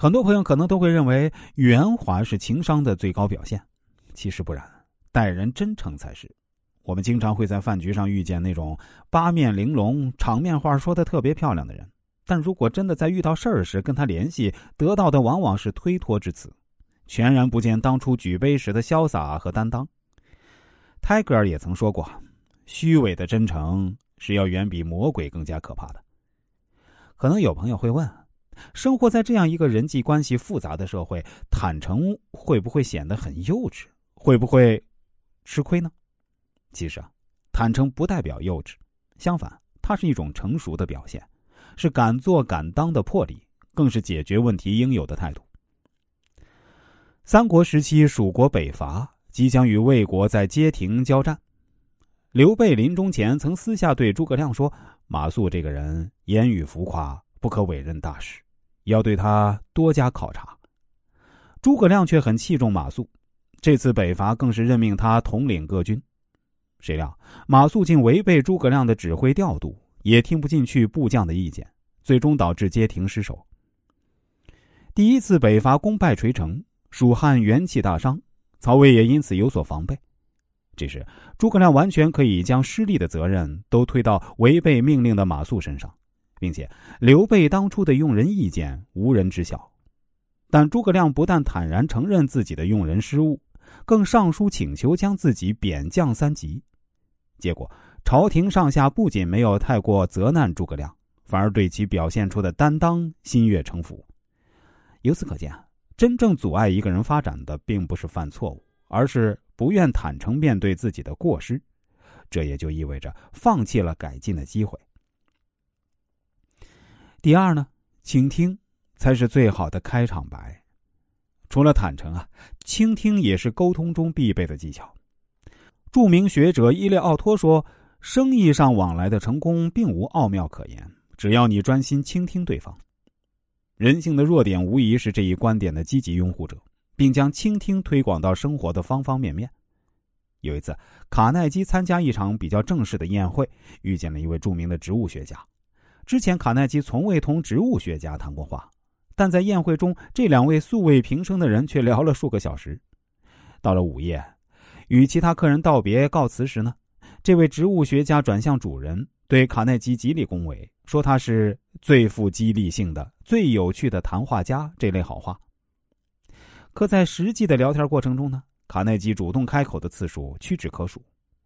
很多朋友可能都会认为圆滑是情商的最高表现，其实不然，待人真诚才是。我们经常会在饭局上遇见那种八面玲珑、场面话说的特别漂亮的人，但如果真的在遇到事儿时跟他联系，得到的往往是推脱之词，全然不见当初举杯时的潇洒和担当。泰戈尔也曾说过：“虚伪的真诚是要远比魔鬼更加可怕的。”可能有朋友会问：生活在这样一个人际关系复杂的社会，坦诚会不会显得很幼稚？会不会吃亏呢？其实啊，坦诚不代表幼稚，相反，它是一种成熟的表现，是敢做敢当的魄力，更是解决问题应有的态度。三国时期，蜀国北伐，即将与魏国在街亭交战。刘备临终前曾私下对诸葛亮说：“马谡这个人言语浮夸，不可委任大事，要对他多加考察。”诸葛亮却很器重马谡，这次北伐更是任命他统领各军。谁料马谡竟违背诸葛亮的指挥调度，也听不进去部将的意见，最终导致街亭失守。第一次北伐功败垂成，蜀汉元气大伤，曹魏也因此有所防备。这时诸葛亮完全可以将失利的责任都推到违背命令的马谡身上，并且刘备当初的用人意见无人知晓。但诸葛亮不但坦然承认自己的用人失误，更上书请求将自己贬降三级。结果，朝廷上下不仅没有太过责难诸葛亮，反而对其表现出的担当心悦诚服。由此可见，真正阻碍一个人发展的，并不是犯错误，而是不愿坦诚面对自己的过失。这也就意味着放弃了改进的机会。第二呢，倾听才是最好的开场白。除了坦诚啊，倾听也是沟通中必备的技巧。著名学者伊利奥托说：“生意上往来的成功并无奥妙可言，只要你专心倾听对方。”人性的弱点无疑是这一观点的积极拥护者，并将倾听推广到生活的方方面面。有一次，卡耐基参加一场比较正式的宴会，遇见了一位著名的植物学家。之前，卡耐基从未同植物学家谈过话，但在宴会中，这两位素未平生的人却聊了数个小时。到了午夜。与其他客人道别告辞时呢，这位植物学家转向主人，对卡耐基极力恭维，说他是最富激励性的、最有趣的谈话家这类好话。可在实际的聊天过程中呢，卡耐基主动开口的次数屈指可数。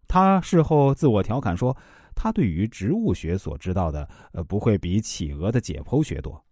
他事后自我调侃说，他对于植物学所知道的，呃，不会比企鹅的解剖学多。